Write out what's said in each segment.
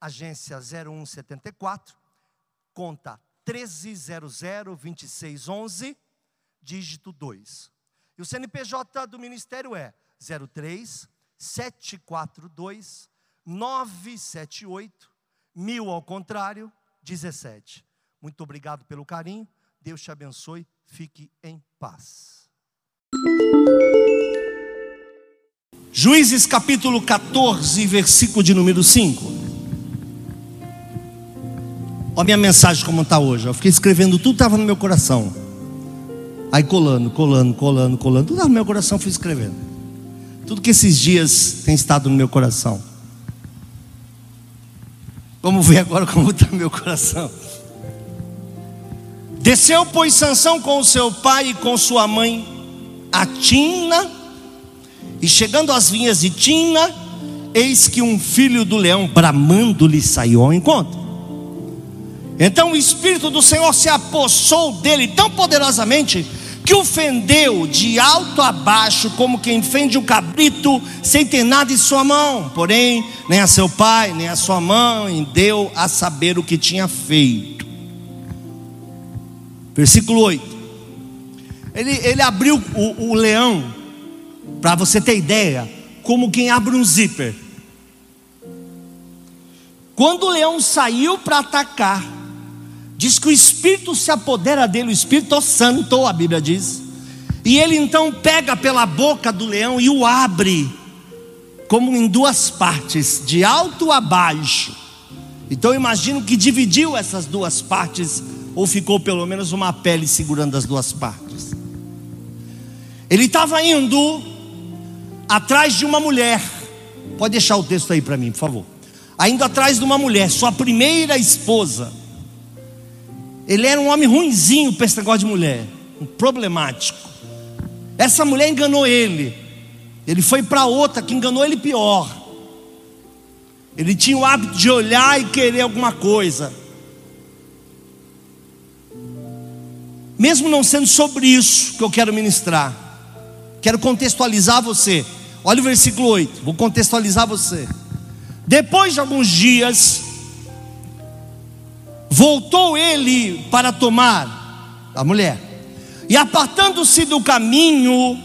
agência 0174, conta 13002611, dígito 2. E o CNPJ do Ministério é 03 742 978 mil ao contrário 17. Muito obrigado pelo carinho. Deus te abençoe. Fique em paz. Juízes capítulo 14, versículo de número 5. Olha a minha mensagem como está hoje. Eu fiquei escrevendo, tudo estava no meu coração. Aí colando, colando, colando, colando. Tudo estava no meu coração, fui escrevendo. Tudo que esses dias tem estado no meu coração. Vamos ver agora como está meu coração. Desceu, pois, Sansão com seu pai e com sua mãe a Tina, e chegando às vinhas de Tina, eis que um filho do leão bramando lhe saiu ao encontro. Então o Espírito do Senhor se apossou dele tão poderosamente que o fendeu de alto a baixo, como quem fende um cabrito sem ter nada em sua mão. Porém, nem a seu pai, nem a sua mãe deu a saber o que tinha feito. Versículo 8. Ele, ele abriu o, o leão, para você ter ideia, como quem abre um zíper. Quando o leão saiu para atacar, Diz que o Espírito se apodera dele, o Espírito Santo, a Bíblia diz. E ele então pega pela boca do leão e o abre, como em duas partes, de alto a baixo. Então eu imagino que dividiu essas duas partes, ou ficou pelo menos uma pele segurando as duas partes. Ele estava indo atrás de uma mulher. Pode deixar o texto aí para mim, por favor. Indo atrás de uma mulher, sua primeira esposa. Ele era um homem ruinzinho para esse negócio de mulher, um problemático. Essa mulher enganou ele. Ele foi para outra que enganou ele pior. Ele tinha o hábito de olhar e querer alguma coisa. Mesmo não sendo sobre isso que eu quero ministrar, quero contextualizar você. Olha o versículo 8, vou contextualizar você. Depois de alguns dias, Voltou ele para tomar a mulher, e apartando-se do caminho,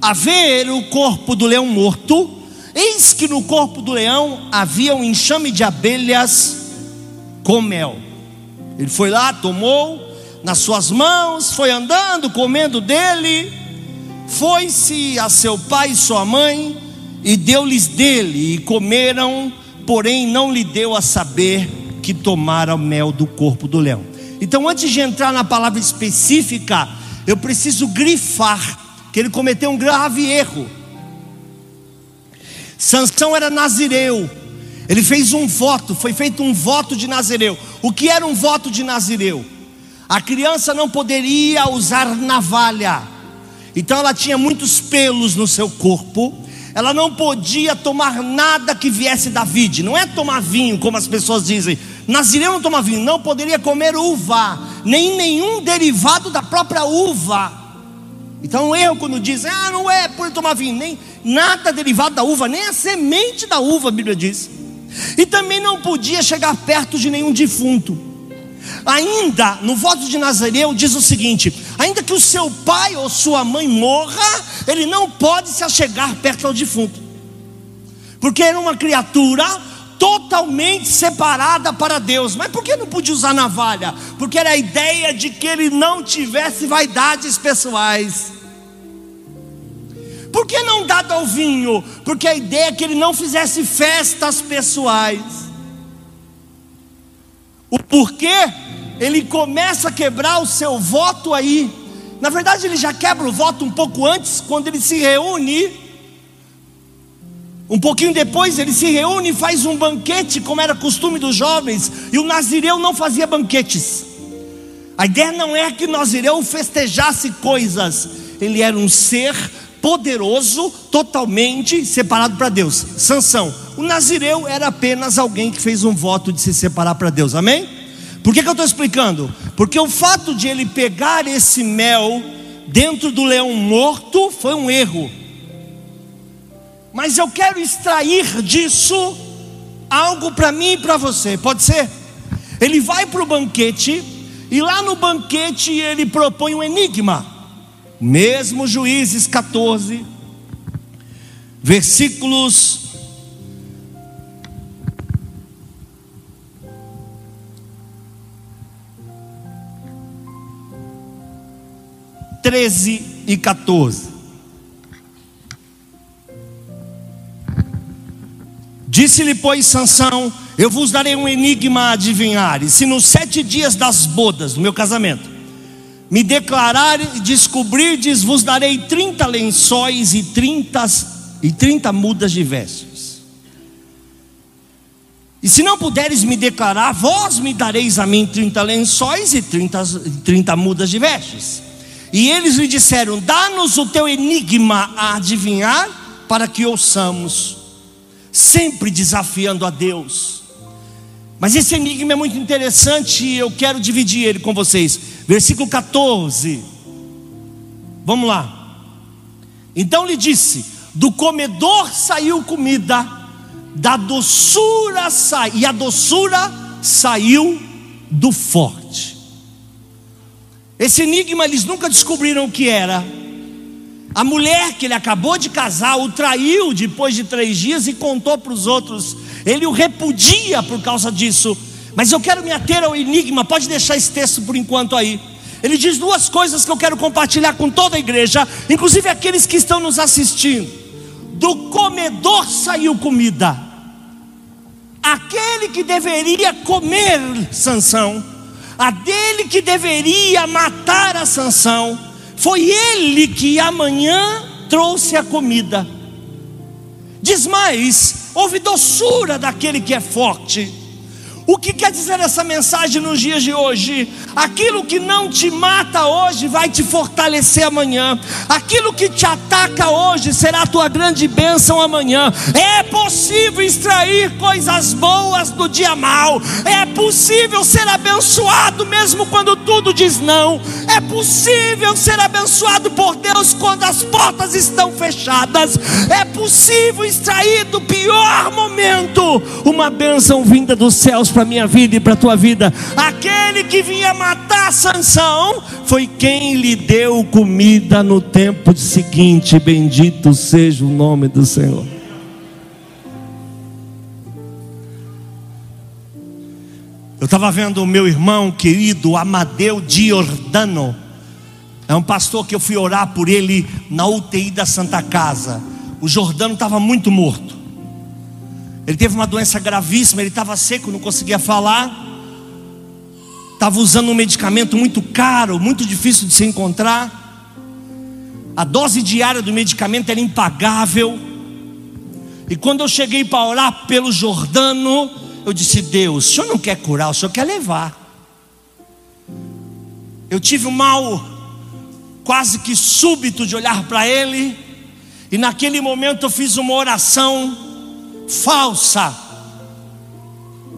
a ver o corpo do leão morto, eis que no corpo do leão havia um enxame de abelhas com mel. Ele foi lá, tomou nas suas mãos, foi andando, comendo dele, foi-se a seu pai e sua mãe, e deu-lhes dele, e comeram, porém não lhe deu a saber que tomara mel do corpo do leão. Então, antes de entrar na palavra específica, eu preciso grifar que ele cometeu um grave erro. Sansão era nazireu. Ele fez um voto, foi feito um voto de nazireu. O que era um voto de nazireu? A criança não poderia usar navalha. Então ela tinha muitos pelos no seu corpo. Ela não podia tomar nada que viesse da vide. Não é tomar vinho, como as pessoas dizem. Nazireu não toma vinho, não poderia comer uva, nem nenhum derivado da própria uva. Então, erro quando dizem, ah, não é por tomar vinho, nem nada derivado da uva, nem a semente da uva, a Bíblia diz. E também não podia chegar perto de nenhum defunto. Ainda, no voto de Nazareu, diz o seguinte: ainda que o seu pai ou sua mãe morra, ele não pode se achegar perto ao defunto, porque era uma criatura totalmente separada para Deus. Mas por que não podia usar navalha? Porque era a ideia de que ele não tivesse vaidades pessoais. Por que não dado ao vinho? Porque a ideia é que ele não fizesse festas pessoais. O porquê? Ele começa a quebrar o seu voto aí. Na verdade, ele já quebra o voto um pouco antes, quando ele se reúne Um pouquinho depois ele se reúne e faz um banquete, como era costume dos jovens, e o Nazireu não fazia banquetes. A ideia não é que o Nazireu festejasse coisas, ele era um ser poderoso, totalmente separado para Deus. Sansão, o Nazireu era apenas alguém que fez um voto de se separar para Deus, amém? Por que, que eu estou explicando? Porque o fato de ele pegar esse mel dentro do leão morto foi um erro. Mas eu quero extrair disso algo para mim e para você, pode ser? Ele vai para o banquete, e lá no banquete ele propõe um enigma. Mesmo Juízes 14, versículos treze e 14. Disse-lhe, pois, Sansão: Eu vos darei um enigma a adivinhar, e se nos sete dias das bodas do meu casamento me declarar e descobrirdes, vos darei trinta lençóis e trinta, e trinta mudas de vestes. E se não puderes me declarar, vós me dareis a mim trinta lençóis e trinta mudas de vestes. E eles lhe disseram: Dá-nos o teu enigma a adivinhar, para que ouçamos, sempre desafiando a Deus. Mas esse enigma é muito interessante e eu quero dividir ele com vocês. Versículo 14. Vamos lá. Então lhe disse: Do comedor saiu comida, da doçura sai, e a doçura saiu do forte. Esse enigma eles nunca descobriram o que era. A mulher que ele acabou de casar o traiu depois de três dias e contou para os outros. Ele o repudia por causa disso. Mas eu quero me ater ao enigma. Pode deixar esse texto por enquanto aí. Ele diz duas coisas que eu quero compartilhar com toda a igreja, inclusive aqueles que estão nos assistindo. Do comedor saiu comida. Aquele que deveria comer Sansão a dele que deveria matar a Sansão, foi ele que amanhã trouxe a comida. Diz mais: houve doçura daquele que é forte. O que quer dizer essa mensagem nos dias de hoje? Aquilo que não te mata hoje vai te fortalecer amanhã. Aquilo que te ataca hoje será a tua grande bênção amanhã. É possível extrair coisas boas do dia mal. É possível ser abençoado mesmo quando tudo diz não. É possível ser abençoado por Deus quando as portas estão fechadas. É possível extrair do pior momento uma bênção vinda dos céus para minha vida e para a tua vida. Aquele que vinha matar Sansão foi quem lhe deu comida no tempo seguinte. Bendito seja o nome do Senhor. Eu estava vendo o meu irmão querido Amadeu Giordano. É um pastor que eu fui orar por ele na UTI da Santa Casa. O Jordano estava muito morto. Ele teve uma doença gravíssima, ele estava seco, não conseguia falar. Estava usando um medicamento muito caro, muito difícil de se encontrar. A dose diária do medicamento era impagável. E quando eu cheguei para orar pelo Jordano, eu disse: Deus, o senhor não quer curar, o senhor quer levar. Eu tive um mal quase que súbito de olhar para ele, e naquele momento eu fiz uma oração falsa.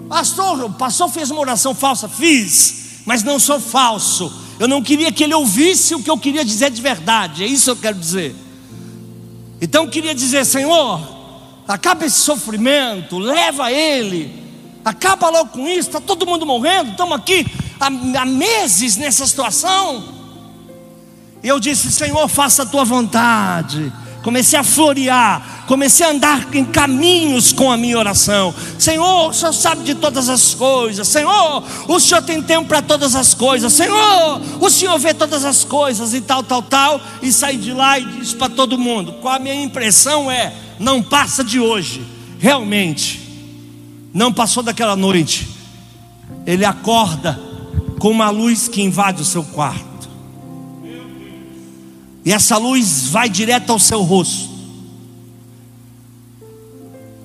Pastor, o pastor fez uma oração falsa, fiz, mas não sou falso. Eu não queria que ele ouvisse o que eu queria dizer de verdade, é isso que eu quero dizer. Então eu queria dizer, Senhor, acaba esse sofrimento, leva ele, acaba logo com isso, está todo mundo morrendo, estamos aqui há, há meses nessa situação. E eu disse, Senhor, faça a tua vontade comecei a florear, comecei a andar em caminhos com a minha oração. Senhor, o Senhor sabe de todas as coisas. Senhor, o Senhor tem tempo para todas as coisas. Senhor, o Senhor vê todas as coisas e tal, tal, tal. E saí de lá e disse para todo mundo: qual a minha impressão é? Não passa de hoje. Realmente, não passou daquela noite. Ele acorda com uma luz que invade o seu quarto. E essa luz vai direto ao seu rosto.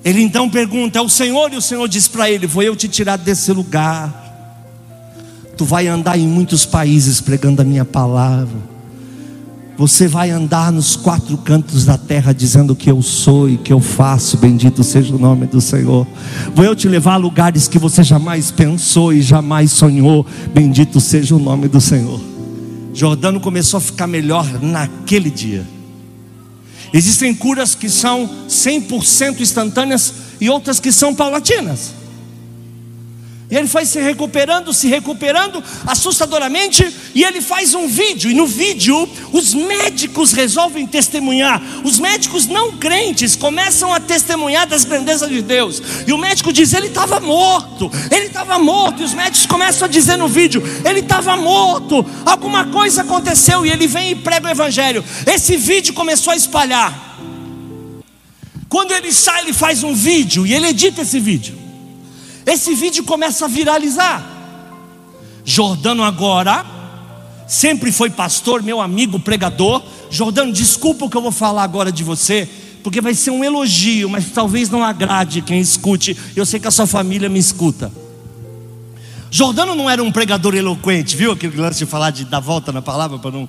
Ele então pergunta: É o Senhor? E o Senhor diz para ele: Vou eu te tirar desse lugar. Tu vai andar em muitos países pregando a minha palavra. Você vai andar nos quatro cantos da terra dizendo que eu sou e que eu faço. Bendito seja o nome do Senhor. Vou eu te levar a lugares que você jamais pensou e jamais sonhou. Bendito seja o nome do Senhor. Jordano começou a ficar melhor naquele dia. Existem curas que são 100% instantâneas e outras que são paulatinas. E ele foi se recuperando, se recuperando assustadoramente. E ele faz um vídeo. E no vídeo, os médicos resolvem testemunhar. Os médicos não crentes começam a testemunhar das grandezas de Deus. E o médico diz: ele estava morto. Ele estava morto. E os médicos começam a dizer no vídeo: ele estava morto. Alguma coisa aconteceu. E ele vem e prega o evangelho. Esse vídeo começou a espalhar. Quando ele sai, ele faz um vídeo e ele edita esse vídeo. Esse vídeo começa a viralizar. Jordano agora sempre foi pastor, meu amigo pregador. Jordano, desculpa o que eu vou falar agora de você, porque vai ser um elogio, mas talvez não agrade quem escute. Eu sei que a sua família me escuta. Jordano não era um pregador eloquente, viu aquele lance de falar de dar volta na palavra para não.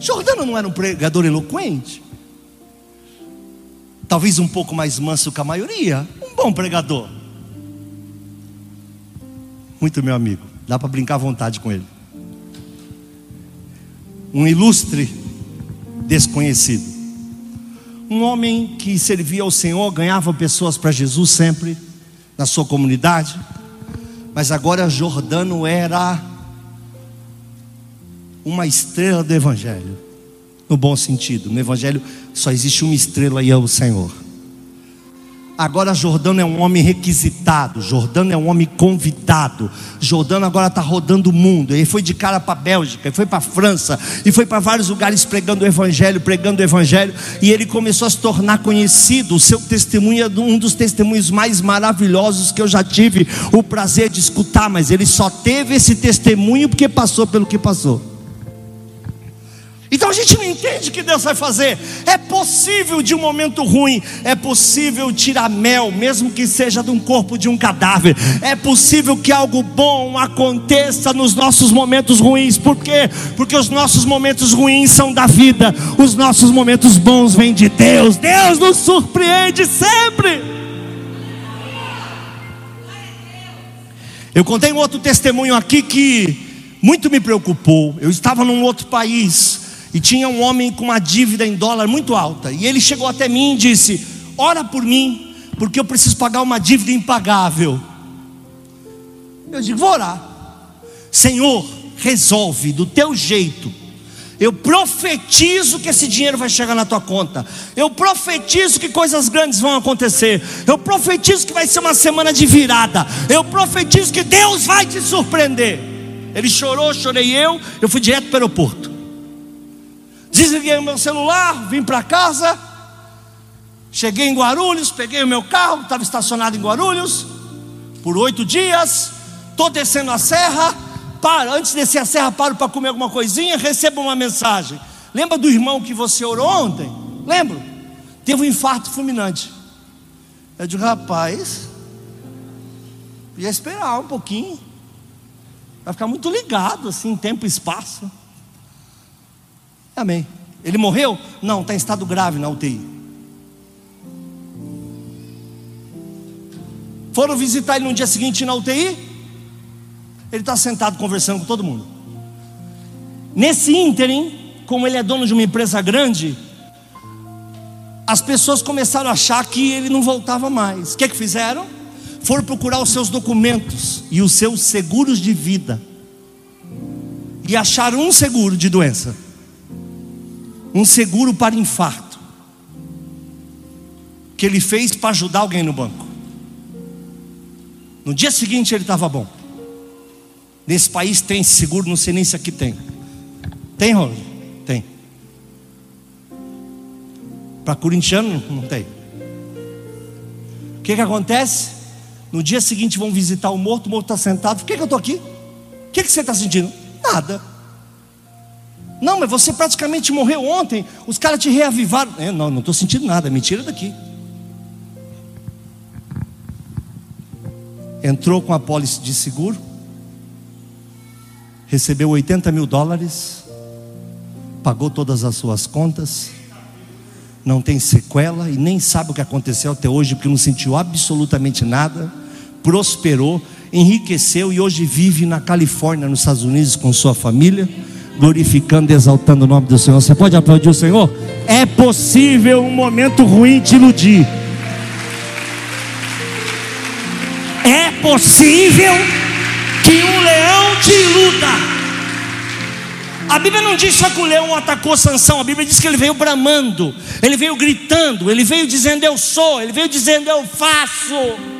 Jordano não era um pregador eloquente. Talvez um pouco mais manso que a maioria, um bom pregador muito meu amigo, dá para brincar à vontade com ele. Um ilustre desconhecido. Um homem que servia ao Senhor, ganhava pessoas para Jesus sempre na sua comunidade, mas agora Jordano era uma estrela do Evangelho, no bom sentido. No Evangelho só existe uma estrela e é o Senhor. Agora Jordano é um homem requisitado, Jordano é um homem convidado. Jordano agora está rodando o mundo. Ele foi de cara para a Bélgica, ele foi para a França, e foi para vários lugares pregando o Evangelho, pregando o Evangelho, e ele começou a se tornar conhecido. O seu testemunho é um dos testemunhos mais maravilhosos que eu já tive o prazer de escutar, mas ele só teve esse testemunho porque passou pelo que passou. Então a gente não entende o que Deus vai fazer. É possível de um momento ruim, é possível tirar mel, mesmo que seja de um corpo de um cadáver. É possível que algo bom aconteça nos nossos momentos ruins. Por quê? Porque os nossos momentos ruins são da vida, os nossos momentos bons vêm de Deus. Deus nos surpreende sempre. Eu contei um outro testemunho aqui que muito me preocupou. Eu estava num outro país e tinha um homem com uma dívida em dólar muito alta. E ele chegou até mim e disse: Ora por mim, porque eu preciso pagar uma dívida impagável. Eu digo: Vou orar. Senhor, resolve do teu jeito. Eu profetizo que esse dinheiro vai chegar na tua conta. Eu profetizo que coisas grandes vão acontecer. Eu profetizo que vai ser uma semana de virada. Eu profetizo que Deus vai te surpreender. Ele chorou, chorei eu. Eu fui direto para o aeroporto. Desliguei o meu celular, vim para casa. Cheguei em Guarulhos, peguei o meu carro, estava estacionado em Guarulhos por oito dias. Estou descendo a serra, paro, antes de descer a serra, paro para comer alguma coisinha, recebo uma mensagem. Lembra do irmão que você orou ontem? Lembro? Teve um infarto fulminante. Eu digo, rapaz, ia esperar um pouquinho. Vai ficar muito ligado assim, tempo e espaço. Amém. Ele morreu? Não, está em estado grave na UTI. Foram visitar ele no dia seguinte na UTI. Ele está sentado conversando com todo mundo. Nesse ínterim, como ele é dono de uma empresa grande, as pessoas começaram a achar que ele não voltava mais. O que, é que fizeram? Foram procurar os seus documentos e os seus seguros de vida. E acharam um seguro de doença um seguro para infarto, que ele fez para ajudar alguém no banco. No dia seguinte ele estava bom. Nesse país tem seguro, não sei nem se aqui tem. Tem, Rony? Tem. Para corintiano, não tem. O que, que acontece? No dia seguinte vão visitar o morto, o morto está sentado. Por que, que eu estou aqui? O que, que você está sentindo? Nada. Não, mas você praticamente morreu ontem. Os caras te reavivaram. É, não, não estou sentindo nada. Mentira daqui. entrou com a pólice de seguro, recebeu 80 mil dólares, pagou todas as suas contas, não tem sequela e nem sabe o que aconteceu até hoje, porque não sentiu absolutamente nada, prosperou, enriqueceu e hoje vive na Califórnia, nos Estados Unidos, com sua família, glorificando exaltando o nome do Senhor. Você pode aplaudir o Senhor? É possível um momento ruim te iludir. É possível que um leão te iluda. A Bíblia não diz só que o leão atacou Sansão, a Bíblia diz que ele veio bramando, ele veio gritando, ele veio dizendo eu sou, ele veio dizendo eu faço.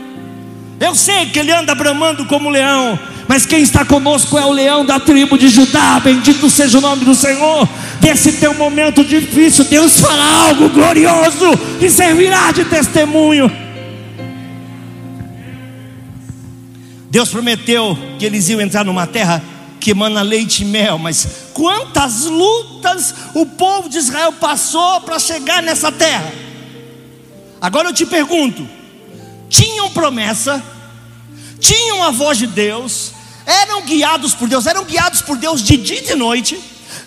Eu sei que ele anda bramando como leão, mas quem está conosco é o leão da tribo de Judá. Bendito seja o nome do Senhor. Desse teu momento difícil, Deus fará algo glorioso que servirá de testemunho. Deus prometeu que eles iam entrar numa terra que emana leite e mel, mas quantas lutas o povo de Israel passou para chegar nessa terra? Agora eu te pergunto: tinham promessa, tinham a voz de Deus, eram guiados por Deus, eram guiados por Deus de dia e de noite.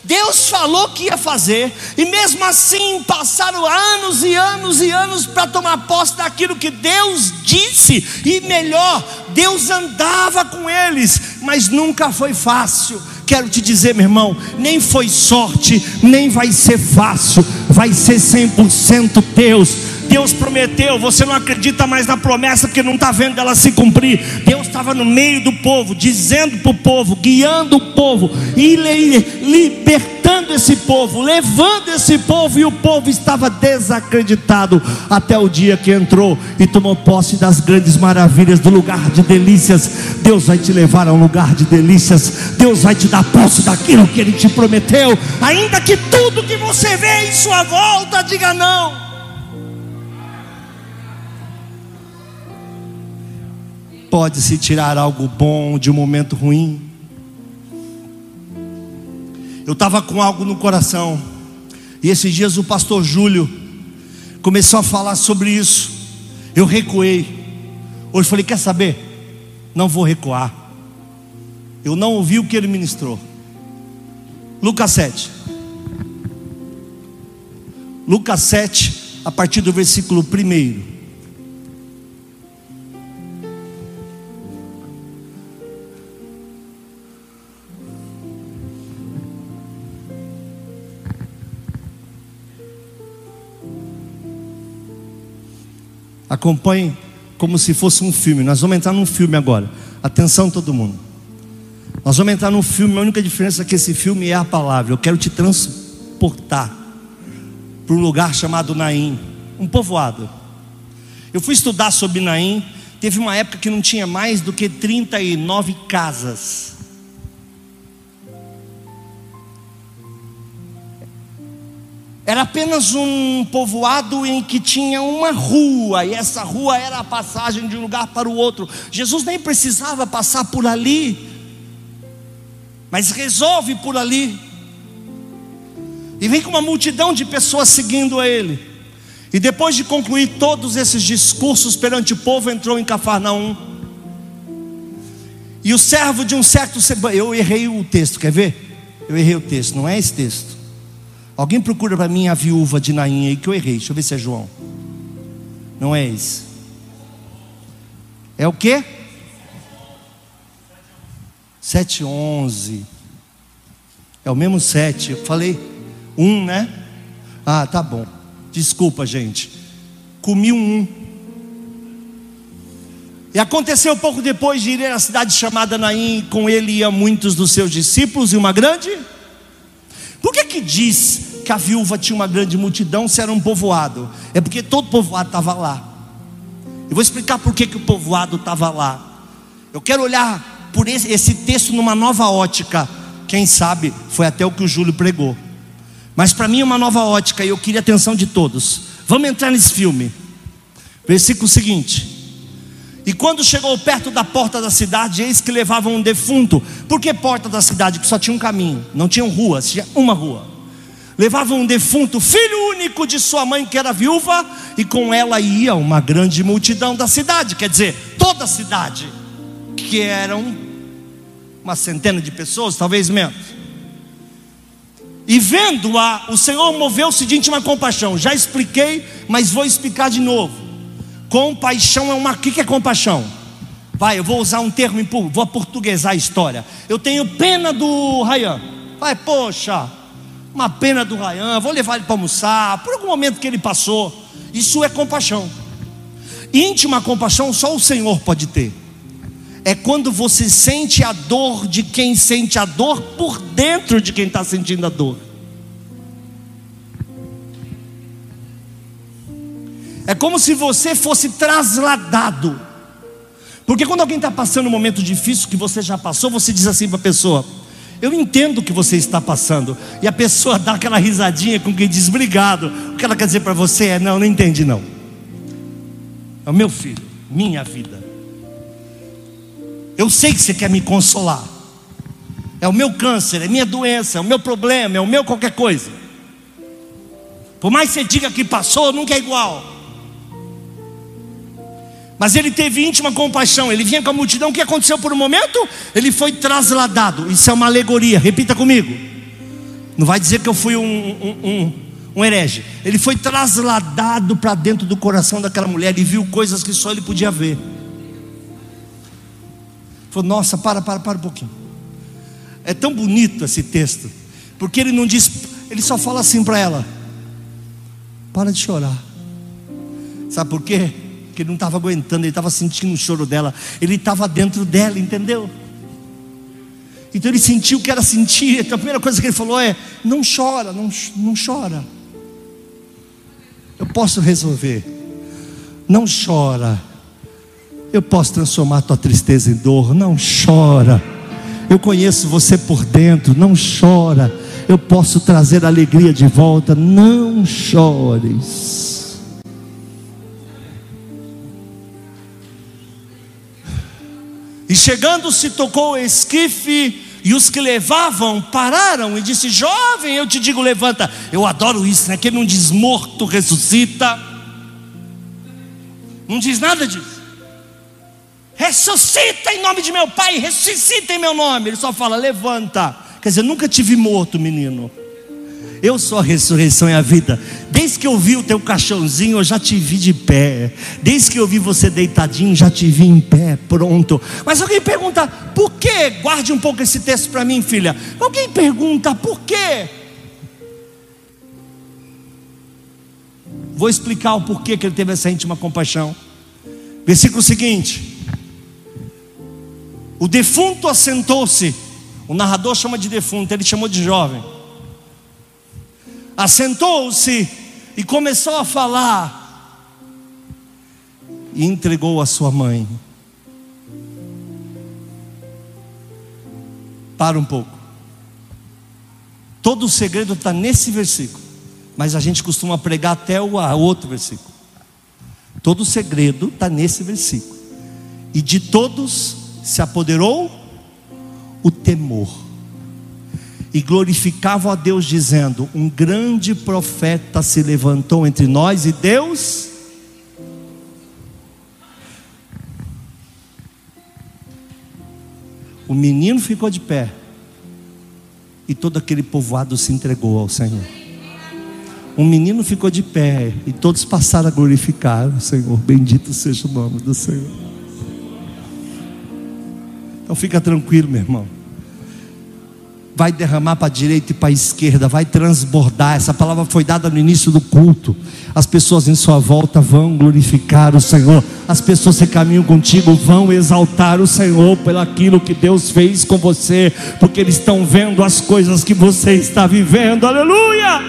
Deus falou que ia fazer, e mesmo assim passaram anos e anos e anos para tomar posse daquilo que Deus disse, e melhor, Deus andava com eles, mas nunca foi fácil. Quero te dizer, meu irmão, nem foi sorte, nem vai ser fácil, vai ser 100% Deus Deus prometeu, você não acredita mais na promessa porque não está vendo ela se cumprir. Deus estava no meio do povo, dizendo para o povo, guiando o povo e libertando esse povo, levando esse povo, e o povo estava desacreditado até o dia que entrou e tomou posse das grandes maravilhas do lugar de delícias. Deus vai te levar a um lugar de delícias, Deus vai te dar posse daquilo que Ele te prometeu, ainda que tudo que você vê em sua volta diga não. Pode-se tirar algo bom de um momento ruim. Eu estava com algo no coração, e esses dias o pastor Júlio começou a falar sobre isso. Eu recuei. Hoje falei: Quer saber? Não vou recuar. Eu não ouvi o que ele ministrou. Lucas 7. Lucas 7, a partir do versículo 1. Acompanhe como se fosse um filme. Nós vamos entrar num filme agora. Atenção, todo mundo. Nós vamos entrar num filme. A única diferença é que esse filme é a palavra. Eu quero te transportar para um lugar chamado Naim, um povoado. Eu fui estudar sobre Naim. Teve uma época que não tinha mais do que 39 casas. Era apenas um povoado em que tinha uma rua, e essa rua era a passagem de um lugar para o outro. Jesus nem precisava passar por ali, mas resolve por ali. E vem com uma multidão de pessoas seguindo a ele. E depois de concluir todos esses discursos perante o povo, entrou em Cafarnaum. E o servo de um certo. Eu errei o texto, quer ver? Eu errei o texto, não é esse texto. Alguém procura para mim a viúva de Naim aí que eu errei. Deixa eu ver se é João. Não é esse. É o que? 711. É o mesmo 7. Eu falei um, né? Ah, tá bom. Desculpa, gente. Comi um. um. E aconteceu pouco depois de ir à cidade chamada Naim, com ele iam muitos dos seus discípulos e uma grande. Por que que diz que a viúva tinha uma grande multidão se era um povoado? É porque todo povoado estava lá. Eu vou explicar por que, que o povoado estava lá. Eu quero olhar por esse, esse texto numa nova ótica. Quem sabe foi até o que o Júlio pregou. Mas para mim é uma nova ótica e eu queria a atenção de todos. Vamos entrar nesse filme. Versículo seguinte. E quando chegou perto da porta da cidade, eis que levavam um defunto. Por que porta da cidade? Porque só tinha um caminho, não tinham ruas, tinha uma rua levava um defunto, filho único de sua mãe, que era viúva, e com ela ia uma grande multidão da cidade, quer dizer, toda a cidade. que eram uma centena de pessoas, talvez menos. E vendo-a, o Senhor moveu-se de íntima compaixão. Já expliquei, mas vou explicar de novo. Compaixão é uma. O que é compaixão? Vai, eu vou usar um termo, vou portuguesar a história. Eu tenho pena do Rayan. Vai, poxa, uma pena do Rayan, vou levar ele para almoçar, por algum momento que ele passou. Isso é compaixão. Íntima compaixão só o Senhor pode ter. É quando você sente a dor de quem sente a dor por dentro de quem está sentindo a dor. É como se você fosse trasladado. Porque quando alguém está passando um momento difícil que você já passou, você diz assim para a pessoa: Eu entendo o que você está passando. E a pessoa dá aquela risadinha com quem diz obrigado. O que ela quer dizer para você é: Não, não entendi não. É o meu filho, minha vida. Eu sei que você quer me consolar. É o meu câncer, é minha doença, é o meu problema, é o meu qualquer coisa. Por mais que você diga que passou, nunca é igual. Mas ele teve íntima compaixão. Ele vinha com a multidão. O que aconteceu por um momento? Ele foi trasladado. Isso é uma alegoria. Repita comigo. Não vai dizer que eu fui um, um, um, um herege. Ele foi trasladado para dentro do coração daquela mulher e viu coisas que só ele podia ver. Falou: Nossa, para, para, para um pouquinho. É tão bonito esse texto. Porque ele não diz, ele só fala assim para ela: Para de chorar. Sabe por quê? Porque ele não estava aguentando, ele estava sentindo o choro dela, ele estava dentro dela, entendeu? Então ele sentiu o que era sentir. Então a primeira coisa que ele falou é: não chora, não, não chora. Eu posso resolver. Não chora. Eu posso transformar tua tristeza em dor. Não chora. Eu conheço você por dentro. Não chora. Eu posso trazer alegria de volta. Não chores. E chegando-se, tocou o esquife, e os que levavam pararam e disse: Jovem, eu te digo, levanta. Eu adoro isso, né? Que não diz morto, ressuscita. Não diz nada disso. Ressuscita em nome de meu pai, ressuscita em meu nome. Ele só fala: levanta. Quer dizer, nunca tive morto, menino. Eu sou a ressurreição e a vida. Desde que eu vi o teu caixãozinho, eu já te vi de pé. Desde que eu vi você deitadinho, já te vi em pé, pronto. Mas alguém pergunta, por quê? Guarde um pouco esse texto para mim, filha. Alguém pergunta, por quê? Vou explicar o porquê que ele teve essa íntima compaixão. Versículo seguinte: O defunto assentou-se. O narrador chama de defunto, ele chamou de jovem assentou-se e começou a falar, e entregou a sua mãe. Para um pouco. Todo o segredo está nesse versículo, mas a gente costuma pregar até o outro versículo. Todo o segredo está nesse versículo. E de todos se apoderou o temor e glorificavam a Deus, dizendo: Um grande profeta se levantou entre nós e Deus. O menino ficou de pé e todo aquele povoado se entregou ao Senhor. Um menino ficou de pé e todos passaram a glorificar o Senhor. Bendito seja o nome do Senhor. Então fica tranquilo, meu irmão vai derramar para a direita e para a esquerda, vai transbordar. Essa palavra foi dada no início do culto. As pessoas em sua volta vão glorificar o Senhor. As pessoas que caminham contigo vão exaltar o Senhor pelo aquilo que Deus fez com você, porque eles estão vendo as coisas que você está vivendo. Aleluia!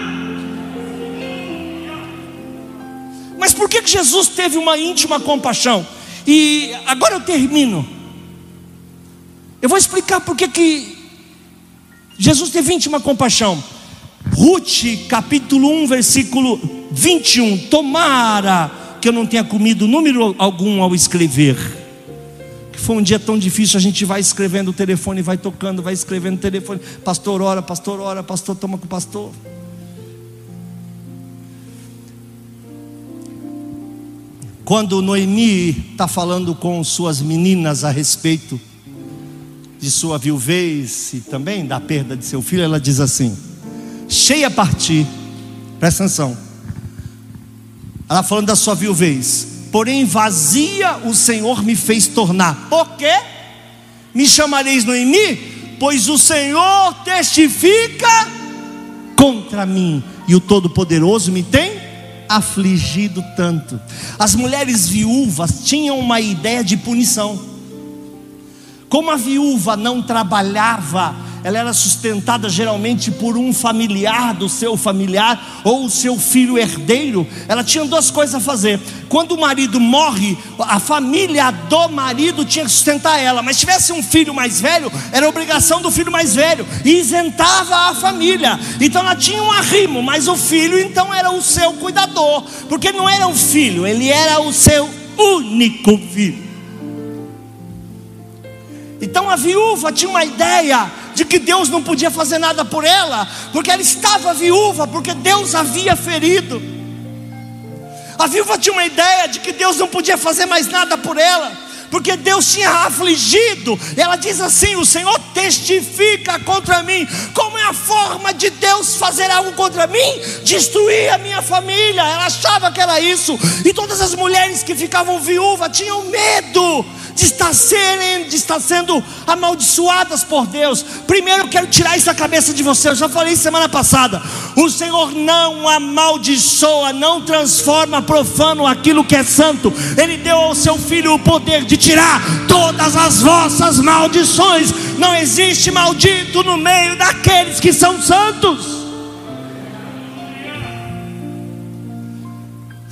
Mas por que, Jesus teve uma íntima compaixão? E agora eu termino. Eu vou explicar por que Jesus teve íntima compaixão. Ruth, capítulo 1, versículo 21. Tomara que eu não tenha comido número algum ao escrever. Que foi um dia tão difícil, a gente vai escrevendo o telefone, vai tocando, vai escrevendo o telefone. Pastor, ora, pastor, ora, pastor, toma com o pastor. Quando Noemi está falando com suas meninas a respeito de sua viuvez e também da perda de seu filho, ela diz assim: cheia a partir, presta atenção. Ela falando da sua viuvez, porém vazia o Senhor me fez tornar. Por quê? Me chamareis Noemi, pois o Senhor testifica contra mim, e o Todo-Poderoso me tem afligido tanto. As mulheres viúvas tinham uma ideia de punição. Como a viúva não trabalhava, ela era sustentada geralmente por um familiar do seu familiar ou o seu filho herdeiro. Ela tinha duas coisas a fazer. Quando o marido morre, a família do marido tinha que sustentar ela. Mas se tivesse um filho mais velho, era obrigação do filho mais velho e isentava a família. Então ela tinha um arrimo, mas o filho então era o seu cuidador, porque não era um filho, ele era o seu único filho. Então a viúva tinha uma ideia de que Deus não podia fazer nada por ela, porque ela estava viúva, porque Deus havia ferido. A viúva tinha uma ideia de que Deus não podia fazer mais nada por ela, porque Deus tinha afligido. Ela diz assim: O Senhor testifica contra mim. Como é a forma de Deus fazer algo contra mim? Destruir a minha família. Ela achava que era isso, e todas as mulheres que ficavam viúvas tinham medo de estar, serem, de estar sendo amaldiçoadas por Deus. Primeiro eu quero tirar isso da cabeça de você. Eu já falei semana passada. O Senhor não amaldiçoa, não transforma profano aquilo que é santo. Ele deu ao seu filho o poder de tirar todas as vossas maldições. Não existe maldito no meio daqueles que são santos.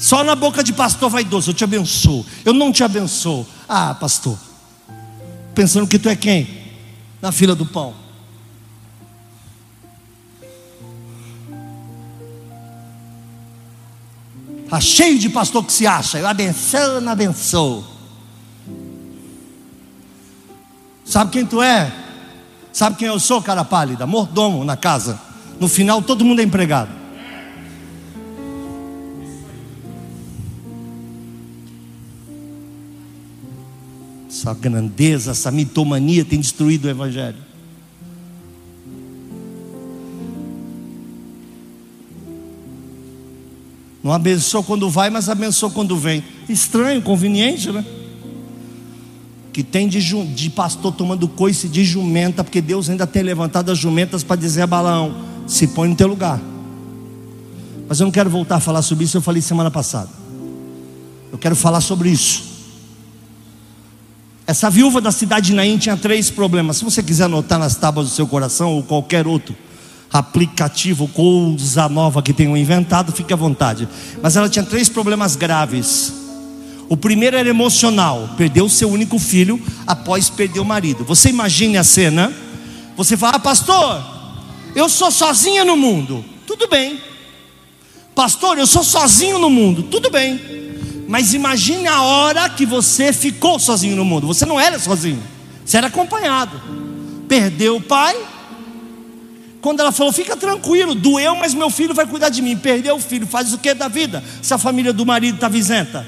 Só na boca de pastor vaidoso, eu te abençoo. Eu não te abençoo. Ah, pastor. Pensando que tu é quem? Na fila do pão. Está cheio de pastor que se acha. Eu abençoo, não abençoo. Sabe quem tu é? Sabe quem eu sou, cara pálida? Mordomo na casa. No final, todo mundo é empregado. Essa grandeza, essa mitomania tem destruído o Evangelho. Não abençoa quando vai, mas abençoa quando vem. Estranho, conveniente, né? Que tem de, de pastor tomando coice de jumenta, porque Deus ainda tem levantado as jumentas para dizer a Balaão: se põe no teu lugar. Mas eu não quero voltar a falar sobre isso, eu falei semana passada. Eu quero falar sobre isso. Essa viúva da cidade de Naim tinha três problemas. Se você quiser anotar nas tábuas do seu coração ou qualquer outro aplicativo, coisa nova que tenham inventado, fique à vontade. Mas ela tinha três problemas graves. O primeiro era emocional, perdeu o seu único filho após perder o marido. Você imagine a cena. Você fala, ah, pastor, eu sou sozinha no mundo. Tudo bem. Pastor, eu sou sozinho no mundo. Tudo bem. Mas imagine a hora que você ficou sozinho no mundo. Você não era sozinho, você era acompanhado. Perdeu o pai. Quando ela falou, fica tranquilo, doeu, mas meu filho vai cuidar de mim. Perdeu o filho, faz o que da vida? Se a família do marido está visenta.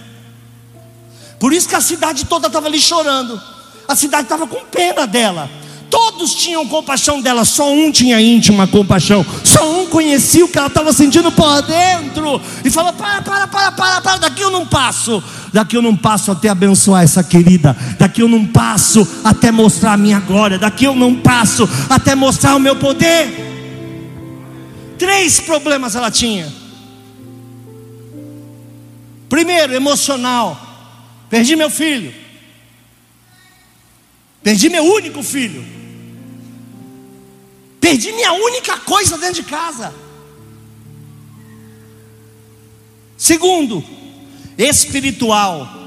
Por isso que a cidade toda estava ali chorando. A cidade estava com pena dela. Todos tinham compaixão dela, só um tinha íntima compaixão. Só um conhecia o que ela estava sentindo por dentro. E falou: para, para, para, para, para, daqui eu não passo. Daqui eu não passo até abençoar essa querida. Daqui eu não passo até mostrar a minha glória. Daqui eu não passo até mostrar o meu poder. Três problemas ela tinha. Primeiro, emocional. Perdi meu filho. Perdi meu único filho. Perdi minha única coisa dentro de casa. Segundo, espiritual.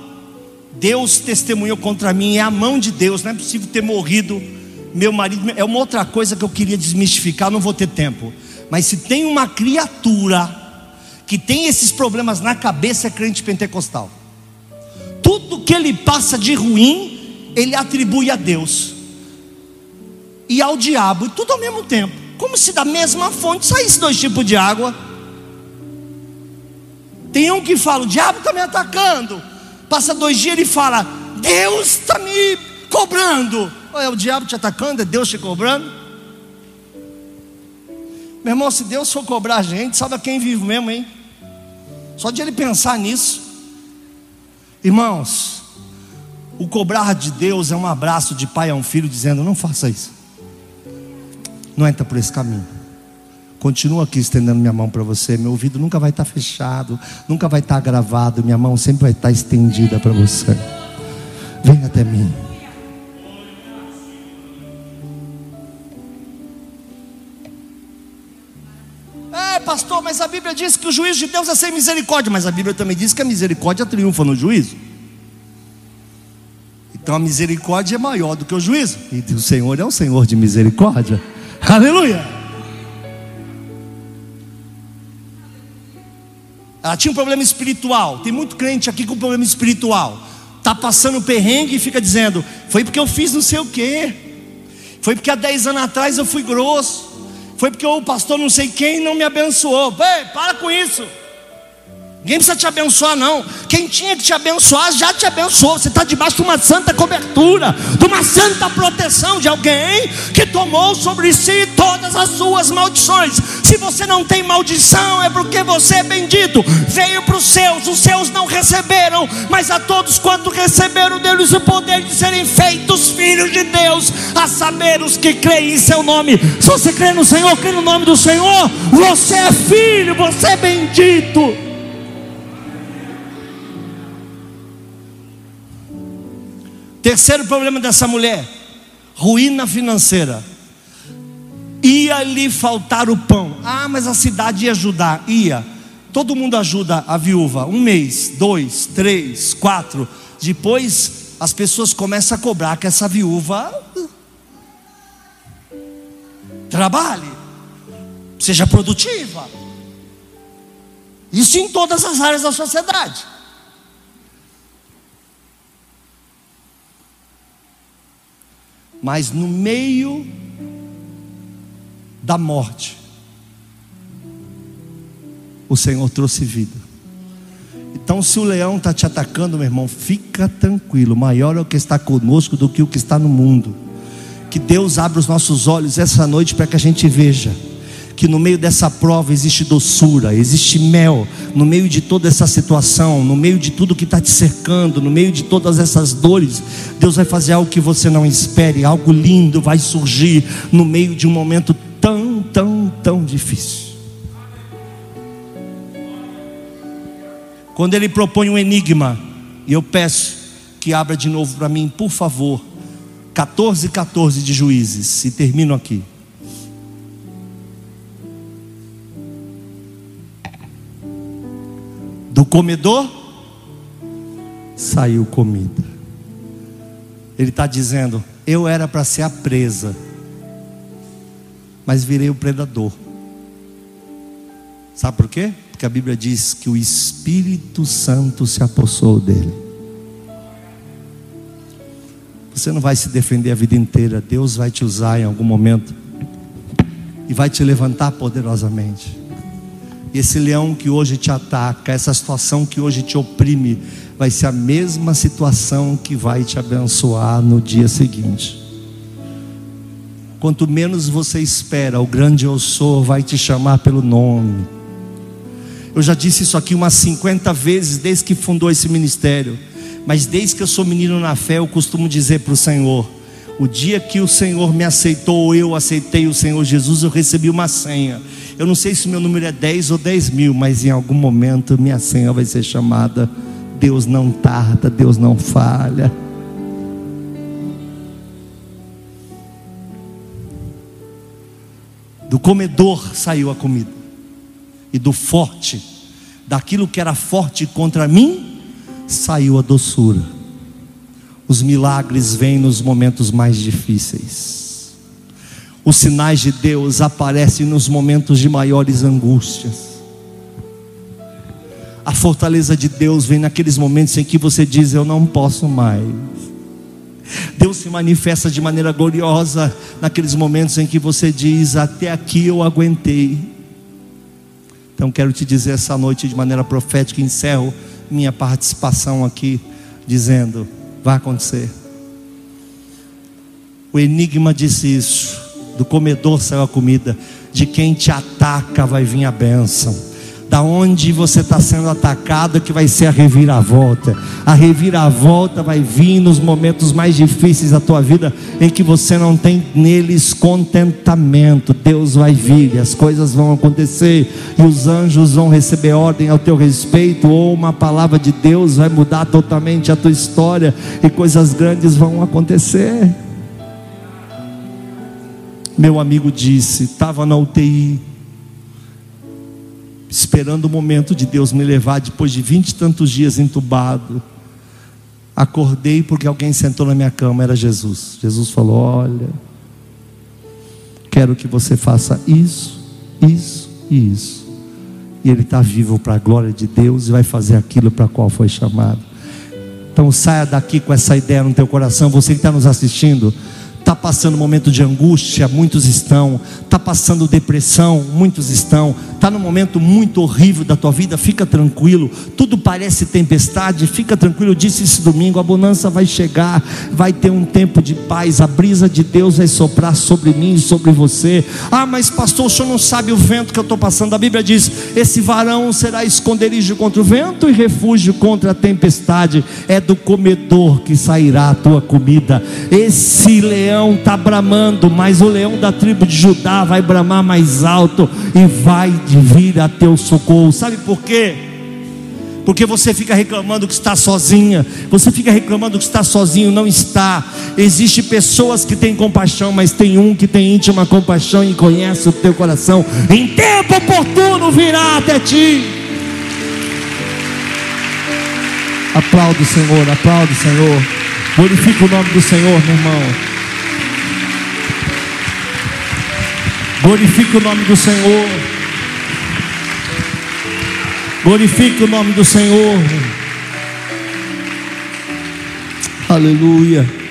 Deus testemunhou contra mim, é a mão de Deus, não é possível ter morrido meu marido. É uma outra coisa que eu queria desmistificar, não vou ter tempo. Mas se tem uma criatura que tem esses problemas na cabeça, é crente pentecostal. Tudo que ele passa de ruim, ele atribui a Deus e ao diabo, tudo ao mesmo tempo. Como se da mesma fonte saísse dois tipos de água. Tem um que fala: o diabo está me atacando. Passa dois dias ele fala: Deus está me cobrando. É o diabo te atacando, é Deus te cobrando? Meu irmão, se Deus for cobrar a gente, sabe a quem vive mesmo, hein? Só de ele pensar nisso. Irmãos, o cobrar de Deus é um abraço de pai a um filho dizendo: não faça isso. Não entra por esse caminho. Continua aqui estendendo minha mão para você. Meu ouvido nunca vai estar fechado, nunca vai estar gravado. Minha mão sempre vai estar estendida para você. Vem até mim. É, pastor, mas a Bíblia diz que o juízo de Deus é sem misericórdia, mas a Bíblia também diz que a misericórdia triunfa no juízo. Então a misericórdia é maior do que o juízo, e o Senhor é o Senhor de misericórdia. Aleluia! Ela tinha um problema espiritual. Tem muito crente aqui com problema espiritual. Está passando perrengue e fica dizendo: Foi porque eu fiz não sei o quê. Foi porque há 10 anos atrás eu fui grosso. Foi porque o pastor não sei quem não me abençoou. Ei, para com isso. Ninguém precisa te abençoar, não. Quem tinha que te abençoar já te abençoou. Você está debaixo de uma santa cobertura, de uma santa proteção de alguém que tomou sobre si todas as suas maldições. Se você não tem maldição, é porque você é bendito. Veio para os seus, os seus não receberam, mas a todos quanto receberam deles o poder de serem feitos filhos de Deus, a saber os que creem em seu nome. Se você crê no Senhor, crê no nome do Senhor, você é filho, você é bendito. Terceiro problema dessa mulher: ruína financeira. Ia lhe faltar o pão. Ah, mas a cidade ia ajudar. Ia. Todo mundo ajuda a viúva. Um mês, dois, três, quatro. Depois as pessoas começam a cobrar que essa viúva trabalhe, seja produtiva. Isso em todas as áreas da sociedade. Mas no meio da morte, o Senhor trouxe vida. Então, se o leão está te atacando, meu irmão, fica tranquilo. Maior é o que está conosco do que o que está no mundo. Que Deus abra os nossos olhos essa noite para que a gente veja que no meio dessa prova existe doçura, existe mel, no meio de toda essa situação, no meio de tudo que está te cercando, no meio de todas essas dores, Deus vai fazer algo que você não espere, algo lindo vai surgir no meio de um momento tão, tão, tão difícil. Quando Ele propõe um enigma, e eu peço que abra de novo para mim, por favor, 14, 14 de Juízes, e termino aqui. Do comedor saiu comida. Ele está dizendo: Eu era para ser a presa, mas virei o predador. Sabe por quê? Porque a Bíblia diz que o Espírito Santo se apossou dele. Você não vai se defender a vida inteira, Deus vai te usar em algum momento e vai te levantar poderosamente. Esse leão que hoje te ataca, essa situação que hoje te oprime, vai ser a mesma situação que vai te abençoar no dia seguinte. Quanto menos você espera, o grande eu sou vai te chamar pelo nome. Eu já disse isso aqui umas 50 vezes desde que fundou esse ministério. Mas desde que eu sou menino na fé, eu costumo dizer para o Senhor: o dia que o Senhor me aceitou, eu aceitei o Senhor Jesus, eu recebi uma senha. Eu não sei se meu número é 10 ou 10 mil, mas em algum momento minha senha vai ser chamada. Deus não tarda, Deus não falha. Do comedor saiu a comida, e do forte, daquilo que era forte contra mim, saiu a doçura. Os milagres vêm nos momentos mais difíceis. Os sinais de Deus aparecem nos momentos de maiores angústias. A fortaleza de Deus vem naqueles momentos em que você diz: Eu não posso mais. Deus se manifesta de maneira gloriosa naqueles momentos em que você diz: Até aqui eu aguentei. Então quero te dizer essa noite de maneira profética, encerro minha participação aqui, dizendo: Vai acontecer. O enigma disse isso: do comedor saiu a comida, de quem te ataca vai vir a bênção da onde você está sendo atacado, que vai ser a reviravolta. A reviravolta vai vir nos momentos mais difíceis da tua vida, em que você não tem neles contentamento. Deus vai vir, as coisas vão acontecer, e os anjos vão receber ordem ao teu respeito, ou uma palavra de Deus vai mudar totalmente a tua história, e coisas grandes vão acontecer. Meu amigo disse, estava na UTI esperando o momento de Deus me levar depois de vinte e tantos dias entubado. Acordei porque alguém sentou na minha cama, era Jesus. Jesus falou: Olha, quero que você faça isso, isso e isso. E ele está vivo para a glória de Deus e vai fazer aquilo para qual foi chamado. Então saia daqui com essa ideia no teu coração, você que está nos assistindo está passando um momento de angústia, muitos estão, está passando depressão, muitos estão, está num momento muito horrível da tua vida, fica tranquilo, tudo parece tempestade, fica tranquilo. Eu disse esse domingo: a bonança vai chegar, vai ter um tempo de paz, a brisa de Deus vai soprar sobre mim e sobre você. Ah, mas pastor, o senhor não sabe o vento que eu estou passando. A Bíblia diz: esse varão será esconderijo contra o vento e refúgio contra a tempestade. É do comedor que sairá a tua comida. Esse leão está bramando, mas o leão da tribo de Judá vai bramar mais alto e vai vir a teu socorro. Sabe por quê? Porque você fica reclamando que está sozinha, você fica reclamando que está sozinho, não está. Existem pessoas que têm compaixão, mas tem um que tem íntima compaixão e conhece o teu coração. Em tempo oportuno virá até ti. Aplaude o Senhor, aplaude o Senhor. Glorifica o nome do Senhor, meu irmão. Glorifica o nome do Senhor. Glorifique o nome do Senhor. Aleluia.